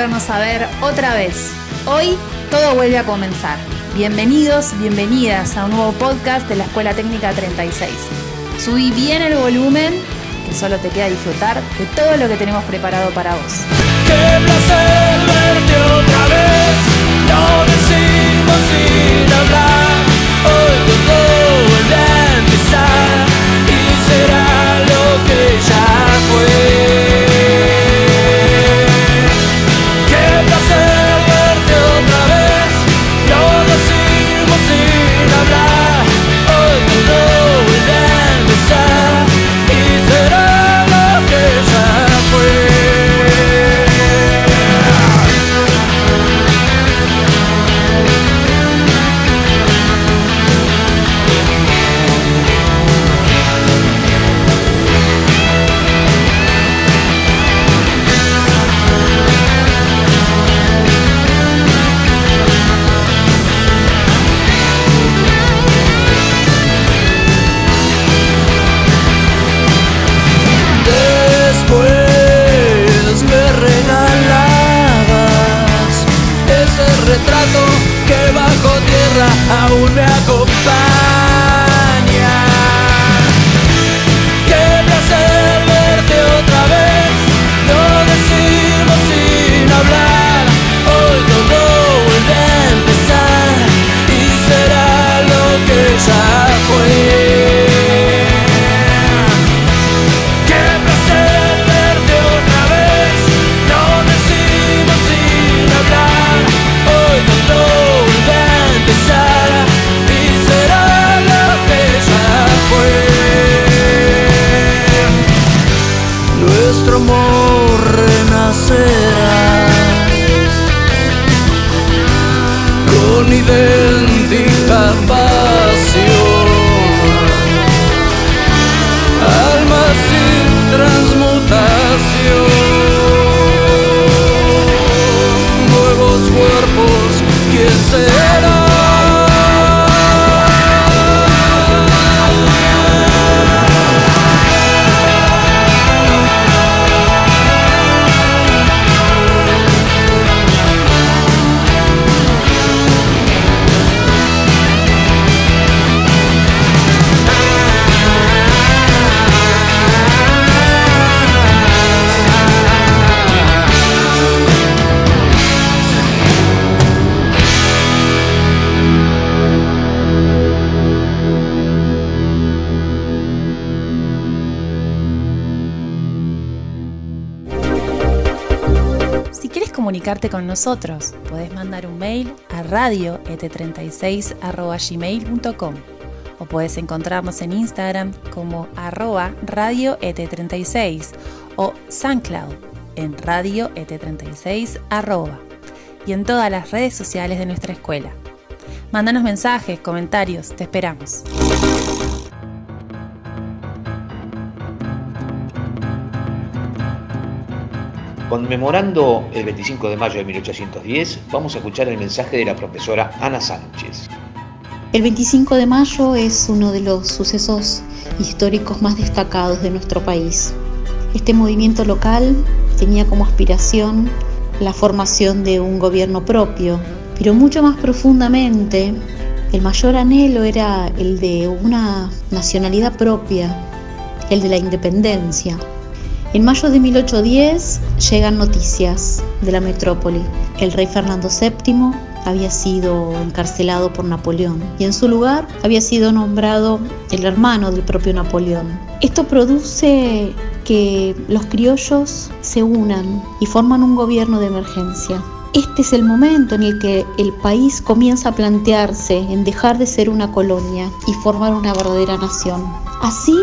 volvernos a ver otra vez. Hoy todo vuelve a comenzar. Bienvenidos, bienvenidas a un nuevo podcast de la Escuela Técnica 36. Subí bien el volumen, que solo te queda disfrutar de todo lo que tenemos preparado para vos. Qué placer verte otra vez, lo decimos sin hablar. Hoy todo vuelve a empezar y será lo que ya comunicarte con nosotros, podés mandar un mail a radioet36.gmail.com o puedes encontrarnos en Instagram como arroba radioet36 o SoundCloud en radioet36 arroba y en todas las redes sociales de nuestra escuela. Mándanos mensajes, comentarios, te esperamos. Conmemorando el 25 de mayo de 1810, vamos a escuchar el mensaje de la profesora Ana Sánchez. El 25 de mayo es uno de los sucesos históricos más destacados de nuestro país. Este movimiento local tenía como aspiración la formación de un gobierno propio, pero mucho más profundamente el mayor anhelo era el de una nacionalidad propia, el de la independencia. En mayo de 1810 llegan noticias de la metrópoli. El rey Fernando VII había sido encarcelado por Napoleón y en su lugar había sido nombrado el hermano del propio Napoleón. Esto produce que los criollos se unan y forman un gobierno de emergencia. Este es el momento en el que el país comienza a plantearse en dejar de ser una colonia y formar una verdadera nación. Así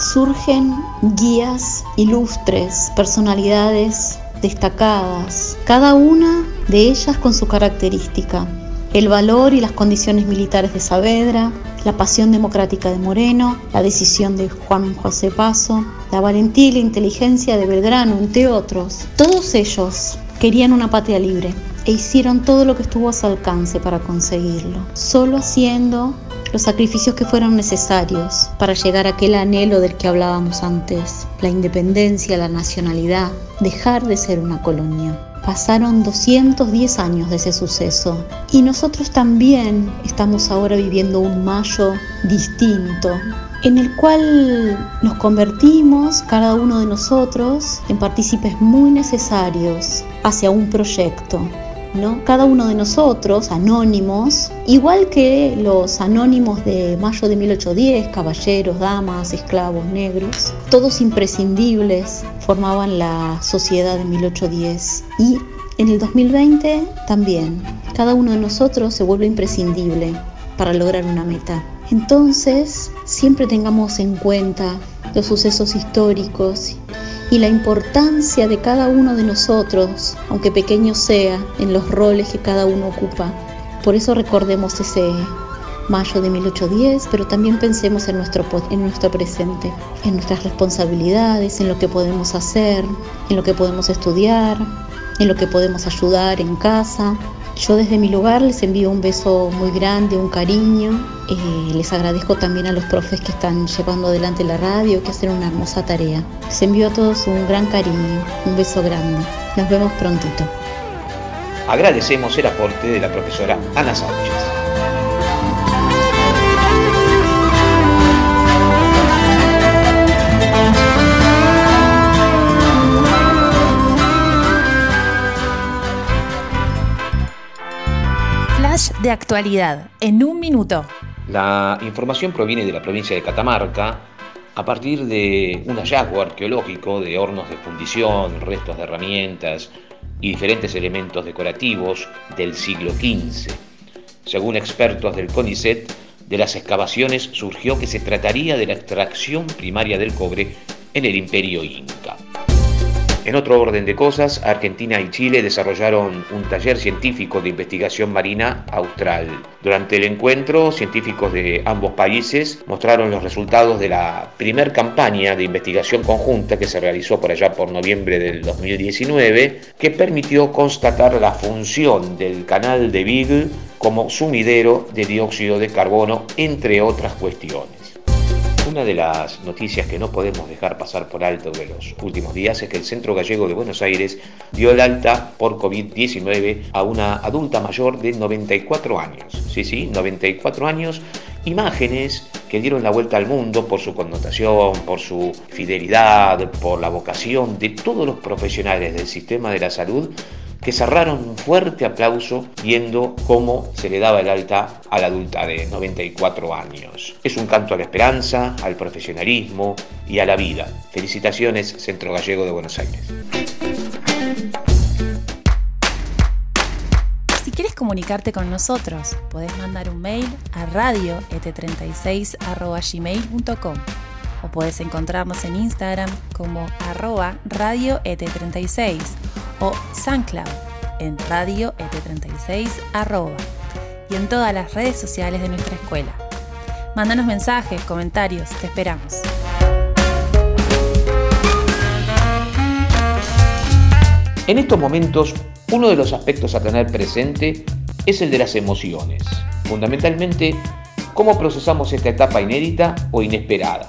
surgen guías ilustres, personalidades destacadas, cada una de ellas con su característica. El valor y las condiciones militares de Saavedra, la pasión democrática de Moreno, la decisión de Juan José Paso, la valentía y la inteligencia de Belgrano, entre otros. Todos ellos querían una patria libre e hicieron todo lo que estuvo a su alcance para conseguirlo, solo haciendo los sacrificios que fueron necesarios para llegar a aquel anhelo del que hablábamos antes, la independencia, la nacionalidad, dejar de ser una colonia. Pasaron 210 años de ese suceso y nosotros también estamos ahora viviendo un mayo distinto, en el cual nos convertimos, cada uno de nosotros, en partícipes muy necesarios hacia un proyecto, cada uno de nosotros, anónimos, igual que los anónimos de mayo de 1810, caballeros, damas, esclavos, negros, todos imprescindibles, formaban la sociedad de 1810. Y en el 2020 también, cada uno de nosotros se vuelve imprescindible para lograr una meta. Entonces, siempre tengamos en cuenta los sucesos históricos y la importancia de cada uno de nosotros, aunque pequeño sea, en los roles que cada uno ocupa. Por eso recordemos ese mayo de 1810, pero también pensemos en nuestro, en nuestro presente, en nuestras responsabilidades, en lo que podemos hacer, en lo que podemos estudiar, en lo que podemos ayudar en casa, yo desde mi lugar les envío un beso muy grande, un cariño. Eh, les agradezco también a los profes que están llevando adelante la radio, que hacen una hermosa tarea. Les envío a todos un gran cariño, un beso grande. Nos vemos prontito. Agradecemos el aporte de la profesora Ana Sánchez. De actualidad en un minuto. La información proviene de la provincia de Catamarca a partir de un hallazgo arqueológico de hornos de fundición, restos de herramientas y diferentes elementos decorativos del siglo XV. Según expertos del CONICET, de las excavaciones surgió que se trataría de la extracción primaria del cobre en el imperio inca. En otro orden de cosas, Argentina y Chile desarrollaron un taller científico de investigación marina austral. Durante el encuentro, científicos de ambos países mostraron los resultados de la primer campaña de investigación conjunta que se realizó por allá por noviembre del 2019, que permitió constatar la función del canal de Beagle como sumidero de dióxido de carbono, entre otras cuestiones. Una de las noticias que no podemos dejar pasar por alto de los últimos días es que el Centro Gallego de Buenos Aires dio el alta por COVID-19 a una adulta mayor de 94 años. Sí, sí, 94 años. Imágenes que dieron la vuelta al mundo por su connotación, por su fidelidad, por la vocación de todos los profesionales del sistema de la salud que cerraron un fuerte aplauso viendo cómo se le daba el alta a la adulta de 94 años. Es un canto a la esperanza, al profesionalismo y a la vida. Felicitaciones, Centro Gallego de Buenos Aires. Si quieres comunicarte con nosotros, podés mandar un mail a radioet36.gmail.com o puedes encontrarnos en Instagram como arroba radioet36 o SoundCloud en Radio ET36 arroba y en todas las redes sociales de nuestra escuela. Mándanos mensajes, comentarios, te esperamos. En estos momentos, uno de los aspectos a tener presente es el de las emociones, fundamentalmente cómo procesamos esta etapa inédita o inesperada.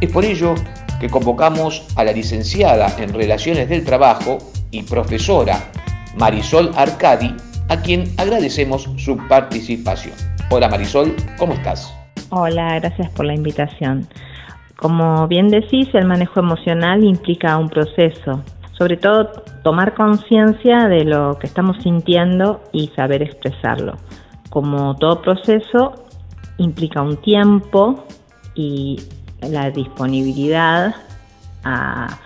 Es por ello que convocamos a la licenciada en Relaciones del Trabajo y profesora Marisol Arcadi, a quien agradecemos su participación. Hola Marisol, ¿cómo estás? Hola, gracias por la invitación. Como bien decís, el manejo emocional implica un proceso, sobre todo tomar conciencia de lo que estamos sintiendo y saber expresarlo. Como todo proceso, implica un tiempo y la disponibilidad a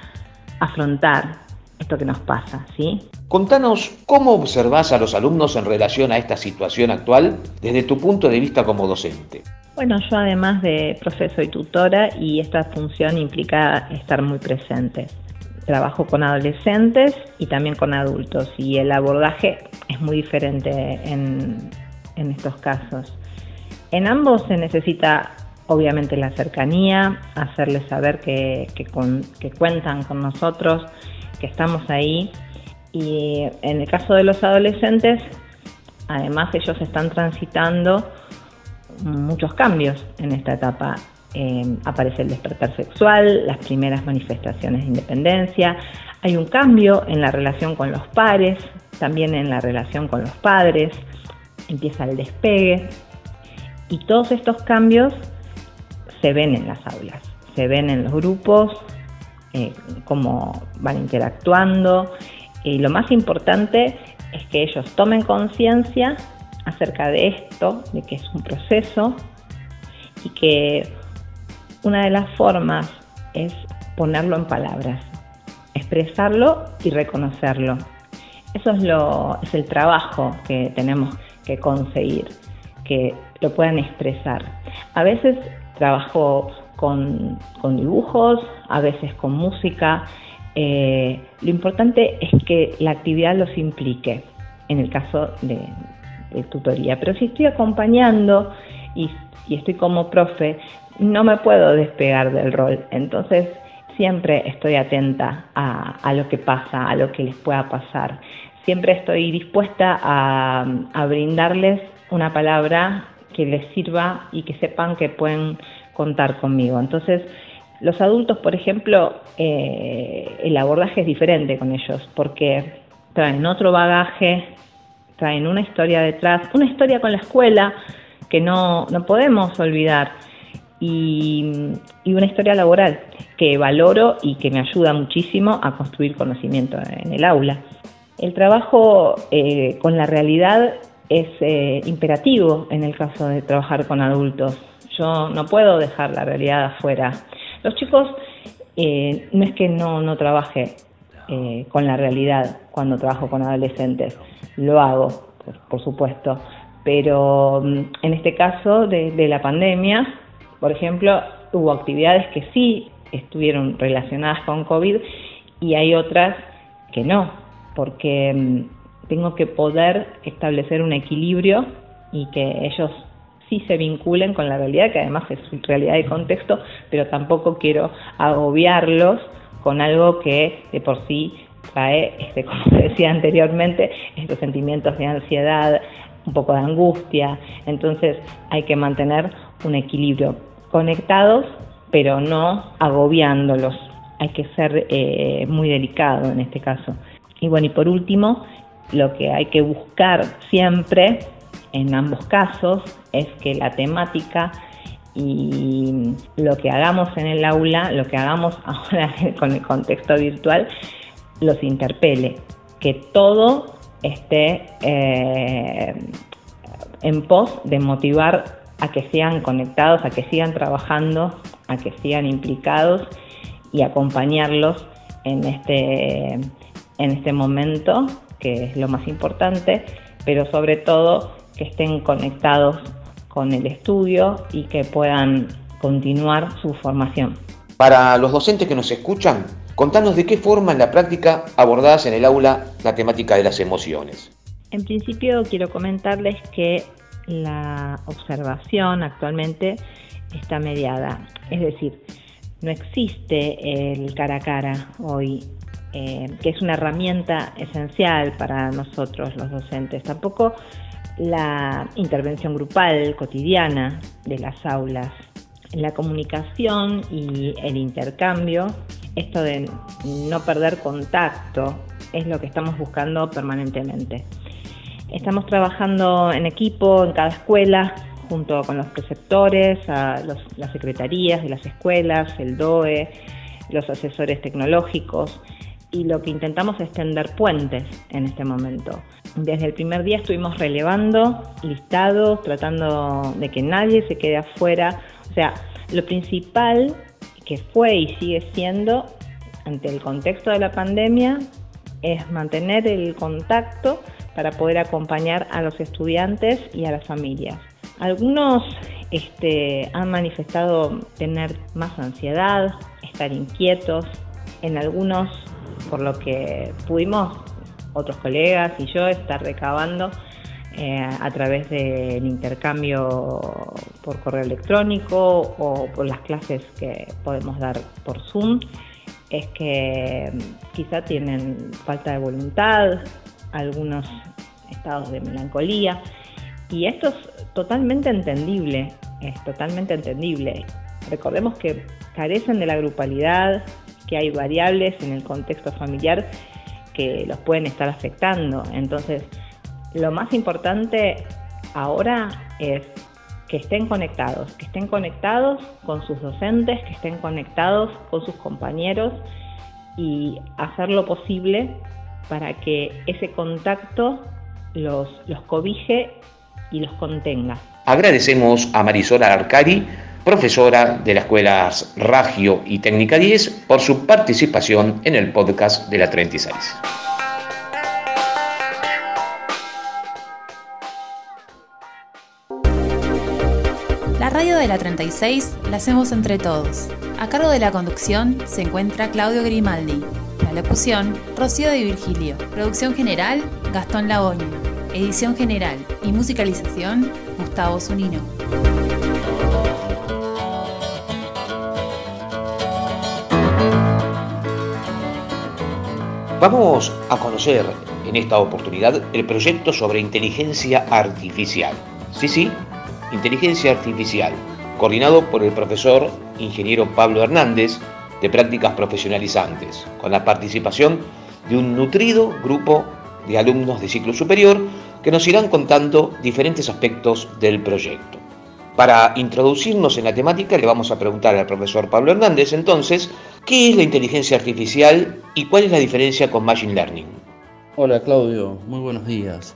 afrontar esto que nos pasa, ¿sí? Contanos cómo observas a los alumnos en relación a esta situación actual desde tu punto de vista como docente. Bueno, yo además de profesor y tutora y esta función implica estar muy presente. Trabajo con adolescentes y también con adultos y el abordaje es muy diferente en, estos casos. En ambos se necesita obviamente la cercanía, hacerles saber que, que cuentan con nosotros que estamos ahí. Y en el caso de los adolescentes, además ellos están transitando muchos cambios en esta etapa. Eh, aparece el despertar sexual, las primeras manifestaciones de independencia, hay un cambio en la relación con los pares, también en la relación con los padres, empieza el despegue y todos estos cambios se ven en las aulas, se ven en los grupos, eh, cómo van interactuando y lo más importante es que ellos tomen conciencia acerca de esto, de que es un proceso y que una de las formas es ponerlo en palabras, expresarlo y reconocerlo. Eso es, lo, es el trabajo que tenemos que conseguir, que lo puedan expresar. A veces trabajo con, dibujos, a veces con música. Eh, lo importante es que la actividad los implique, en el caso de, tutoría. Pero si estoy acompañando y, estoy como profe, no me puedo despegar del rol. Entonces, siempre estoy atenta a, lo que pasa, a lo que les pueda pasar. Siempre estoy dispuesta a, brindarles una palabra que les sirva y que sepan que pueden contar conmigo. Entonces, los adultos, por ejemplo, eh, el abordaje es diferente con ellos porque traen otro bagaje, traen una historia detrás, una historia con la escuela que no, no podemos olvidar y, una historia laboral que valoro y que me ayuda muchísimo a construir conocimiento en el aula. El trabajo eh, con la realidad es eh, imperativo en el caso de trabajar con adultos. Yo no puedo dejar la realidad afuera. Los chicos eh, no es que no, no trabaje con la realidad cuando trabajo con adolescentes, lo hago, por, supuesto, pero mm, en este caso de la pandemia por ejemplo, hubo actividades que sí estuvieron relacionadas con COVID y hay otras que no, porque mm, tengo que poder establecer un equilibrio y que ellos sí se vinculen con la realidad, que además es realidad de contexto, pero tampoco quiero agobiarlos con algo que de por sí trae, este, como decía anteriormente, estos sentimientos de ansiedad, un poco de angustia. Entonces hay que mantener un equilibrio conectados, pero no agobiándolos. Hay que ser eh, muy delicado en este caso. Y bueno, y por último, lo que hay que buscar siempre en ambos casos es que la temática y lo que hagamos en el aula, lo que hagamos ahora con el contexto virtual, los interpele, que todo esté eh, en pos de motivar a que sigan conectados, a que sigan trabajando, a que sigan implicados y acompañarlos en este, en este momento, que es lo más importante, pero sobre todo que estén conectados con el estudio y que puedan continuar su formación. Para los docentes que nos escuchan, contanos de qué forma en la práctica abordás en el aula la temática de las emociones. En principio quiero comentarles que la observación actualmente está mediada. Es decir, no existe el cara a cara hoy, eh, que es una herramienta esencial para nosotros los docentes. Tampoco la intervención grupal cotidiana de las aulas. La comunicación y el intercambio, esto de no perder contacto, es lo que estamos buscando permanentemente. Estamos trabajando en equipo en cada escuela, junto con los preceptores, las secretarías de las escuelas, el DOE, los asesores tecnológicos y lo que intentamos es tender puentes en este momento. Desde el primer día estuvimos relevando listados, tratando de que nadie se quede afuera. O sea, lo principal que fue y sigue siendo ante el contexto de la pandemia es mantener el contacto para poder acompañar a los estudiantes y a las familias. Algunos este, han manifestado tener más ansiedad, estar inquietos, en algunos, por lo que pudimos, otros colegas y yo, estar recabando eh, a través del intercambio por correo electrónico o por las clases que podemos dar por Zoom, es que quizá tienen falta de voluntad, algunos estados de melancolía Y esto es totalmente entendible, es totalmente entendible. Recordemos que carecen de la grupalidad, que hay variables en el contexto familiar los pueden estar afectando. Entonces, lo más importante ahora es que estén conectados, que estén conectados con sus docentes, que estén conectados con sus compañeros y hacer lo posible para que ese contacto los, los cobije y los contenga. Agradecemos a Marisol Arcari, profesora de las escuelas Ragio y Técnica 10, por su participación en el podcast de la 36. La radio de la 36 la hacemos entre todos. A cargo de la conducción se encuentra Claudio Grimaldi. La locución, Rocío de Virgilio. Producción general, Gastón Lagoño. Edición general y musicalización, Gustavo Zunino. Vamos a conocer en esta oportunidad el proyecto sobre inteligencia artificial. Sí, sí, inteligencia artificial, coordinado por el profesor ingeniero Pablo Hernández de prácticas profesionalizantes, con la participación de un nutrido grupo de alumnos de ciclo superior que nos irán contando diferentes aspectos del proyecto. Para introducirnos en la temática le vamos a preguntar al profesor Pablo Hernández entonces, ¿qué es la inteligencia artificial y cuál es la diferencia con Machine Learning? Hola Claudio, muy buenos días.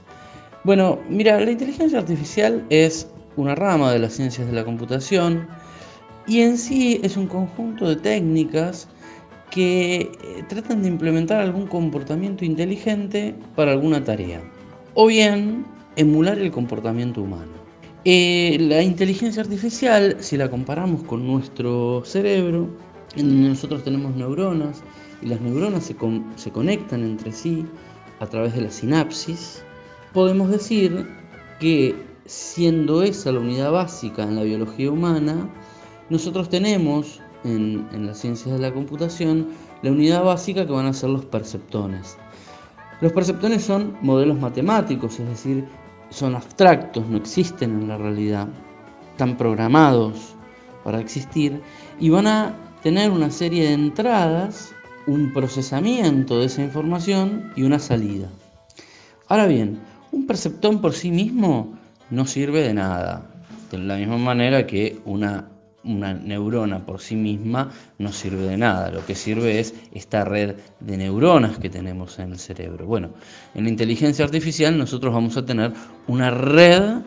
Bueno, mira, la inteligencia artificial es una rama de las ciencias de la computación y en sí es un conjunto de técnicas que eh, tratan de implementar algún comportamiento inteligente para alguna tarea o bien emular el comportamiento humano. Eh, la inteligencia artificial, si la comparamos con nuestro cerebro, en donde nosotros tenemos neuronas y las neuronas se, conectan entre sí a través de la sinapsis, podemos decir que siendo esa la unidad básica en la biología humana, nosotros tenemos en, en, las ciencias de la computación la unidad básica que van a ser los perceptones. Los perceptones son modelos matemáticos, es decir, son abstractos, no existen en la realidad, están programados para existir y van a tener una serie de entradas, un procesamiento de esa información y una salida. Ahora bien, un perceptón por sí mismo no sirve de nada, de la misma manera que una una neurona por sí misma no sirve de nada. Lo que sirve es esta red de neuronas que tenemos en el cerebro. Bueno, en la inteligencia artificial nosotros vamos a tener una red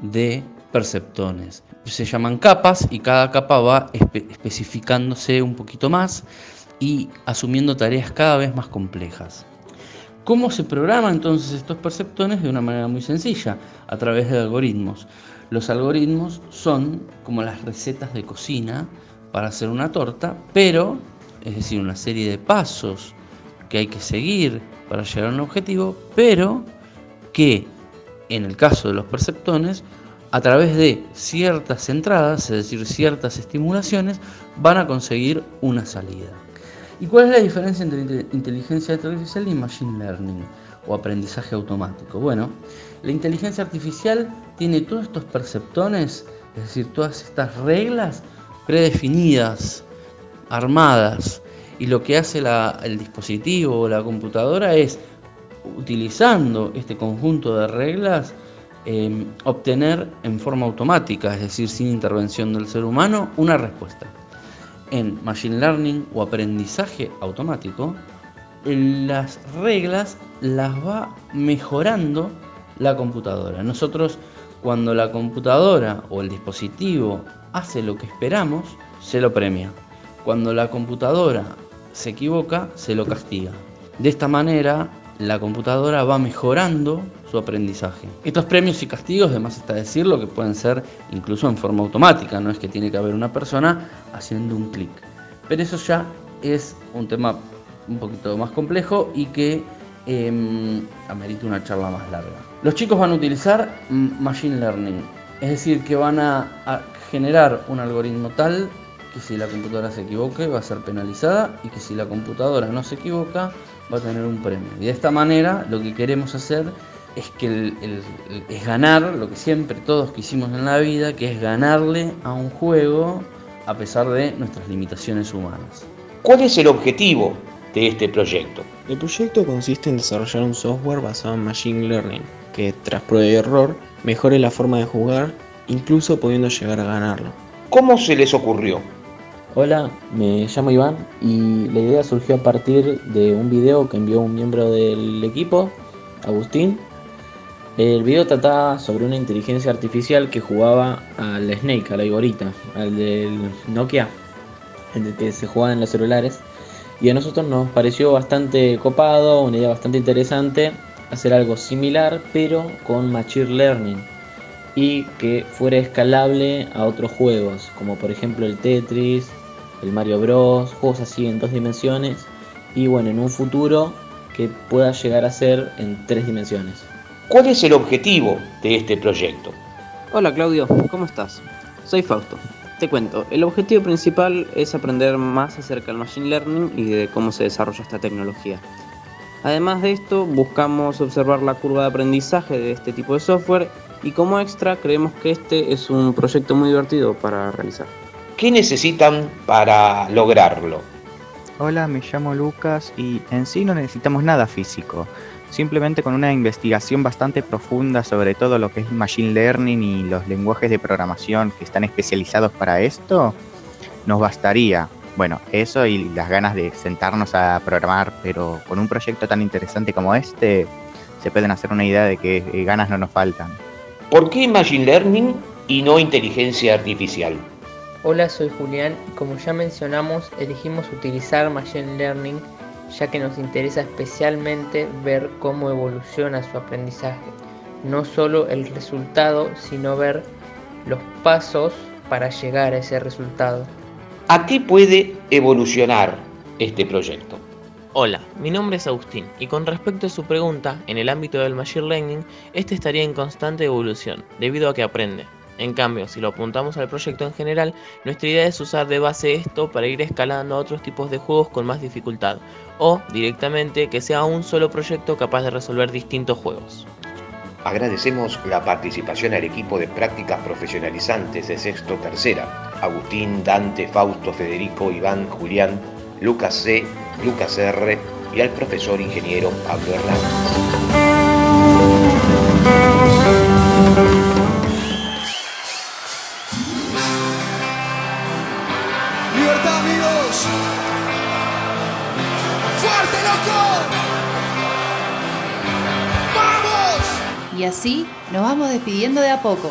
de perceptones. Se llaman capas y cada capa va especificándose un poquito más y asumiendo tareas cada vez más complejas. ¿Cómo se programan entonces estos perceptones? De una manera muy sencilla, a través de algoritmos. Los algoritmos son como las recetas de cocina para hacer una torta, pero, es decir, una serie de pasos que hay que seguir para llegar a un objetivo, pero que en el caso de los perceptones, a través de ciertas entradas, es decir, ciertas estimulaciones, van a conseguir una salida. ¿Y cuál es la diferencia entre inteligencia artificial y machine learning o aprendizaje automático? Bueno, la inteligencia artificial tiene todos estos perceptones, es decir, todas estas reglas predefinidas, armadas, y lo que hace el dispositivo o la computadora es, utilizando este conjunto de reglas, em, obtener en forma automática, es decir, sin intervención del ser humano, una respuesta. En Machine Learning o aprendizaje automático, las reglas las va mejorando la computadora. Nosotros cuando la computadora o el dispositivo hace lo que esperamos, se lo premia. Cuando la computadora se equivoca, se lo castiga. De esta manera, la computadora va mejorando su aprendizaje. Estos premios y castigos, además está decirlo, que pueden ser incluso en forma automática, no es que tiene que haber una persona haciendo un clic. Pero eso ya es un tema un poquito más complejo y que eh, amerita una charla más larga. Los chicos van a utilizar Machine Learning, es decir, que van a, generar un algoritmo tal que si la computadora se equivoque va a ser penalizada y que si la computadora no se equivoca va a tener un premio. Y de esta manera lo que queremos hacer es que es ganar lo que siempre todos quisimos en la vida, que es ganarle a un juego a pesar de nuestras limitaciones humanas. ¿Cuál es el objetivo de este proyecto? El proyecto consiste en desarrollar un software basado en Machine Learning, que tras prueba y error mejore la forma de jugar, incluso pudiendo llegar a ganarlo. ¿Cómo se les ocurrió? Hola, me llamo Iván y la idea surgió a partir de un video que envió un miembro del equipo, Agustín. El video trataba sobre una inteligencia artificial que jugaba al Snake, a la Igorita, al del Nokia, el que se jugaba en los celulares. Y a nosotros nos pareció bastante copado, una idea bastante interesante, hacer algo similar, pero con Machine Learning y que fuera escalable a otros juegos, como por ejemplo el Tetris, el Mario Bros, juegos así en dos dimensiones y bueno, en un futuro que pueda llegar a ser en tres dimensiones. ¿Cuál es el objetivo de este proyecto? Hola Claudio, ¿cómo estás? Soy Fausto. Te cuento, el objetivo principal es aprender más acerca del Machine Learning y de cómo se desarrolla esta tecnología. Además de esto, buscamos observar la curva de aprendizaje de este tipo de software y como extra creemos que este es un proyecto muy divertido para realizar. ¿Qué necesitan para lograrlo? Hola, me llamo Lucas y en sí no necesitamos nada físico. Simplemente con una investigación bastante profunda sobre todo lo que es Machine Learning y los lenguajes de programación que están especializados para esto, nos bastaría. Bueno, eso y las ganas de sentarnos a programar, pero con un proyecto tan interesante como este, se pueden hacer una idea de que eh, ganas no nos faltan. ¿Por qué Machine Learning y no inteligencia artificial? Hola, soy Julián y como ya mencionamos, elegimos utilizar Machine Learning ya que nos interesa especialmente ver cómo evoluciona su aprendizaje. No solo el resultado, sino ver los pasos para llegar a ese resultado. ¿A qué puede evolucionar este proyecto? Hola, mi nombre es Agustín y con respecto a su pregunta, en el ámbito del Machine Learning, este estaría en constante evolución, debido a que aprende. En cambio, si lo apuntamos al proyecto en general, nuestra idea es usar de base esto para ir escalando a otros tipos de juegos con más dificultad, o directamente que sea un solo proyecto capaz de resolver distintos juegos. Agradecemos la participación al equipo de prácticas profesionalizantes de Sexto Tercera, Agustín, Dante, Fausto, Federico, Iván, Julián, Lucas C., Lucas R. y al profesor ingeniero Pablo Hernández. Y así nos vamos despidiendo de a poco.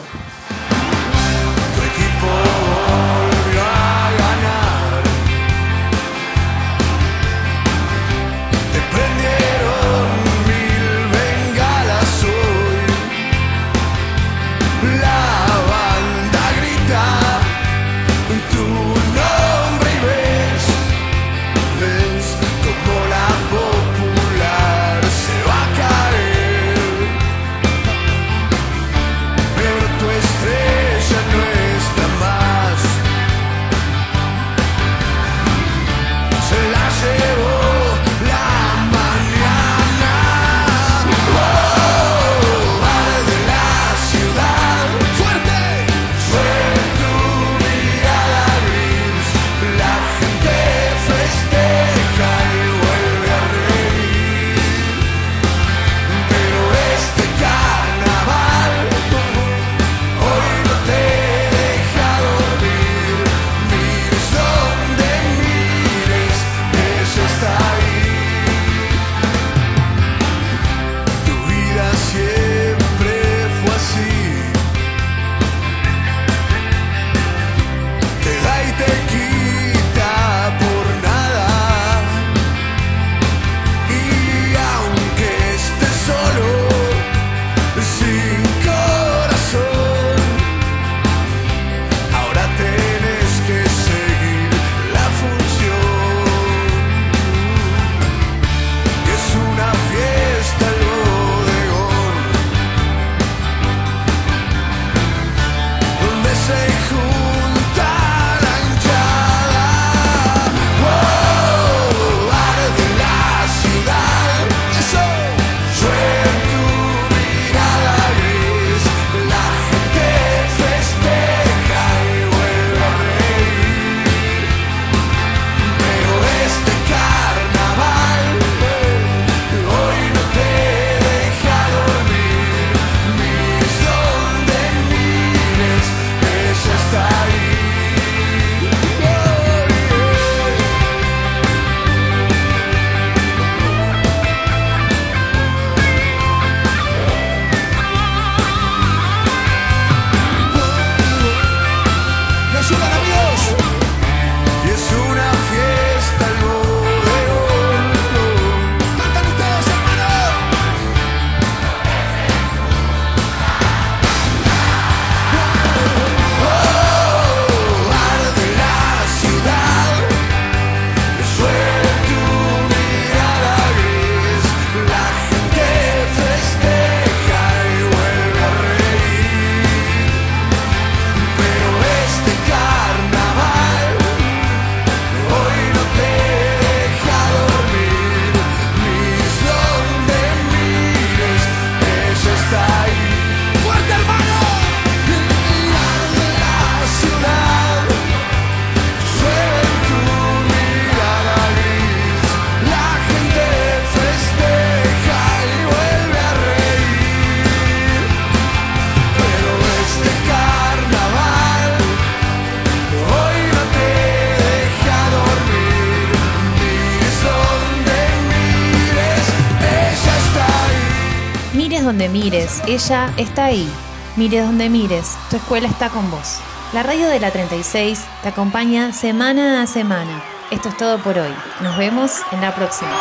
Ella está ahí. Mires donde mires, tu escuela está con vos. La radio de la 36 te acompaña semana a semana. Esto es todo por hoy. Nos vemos en la próxima.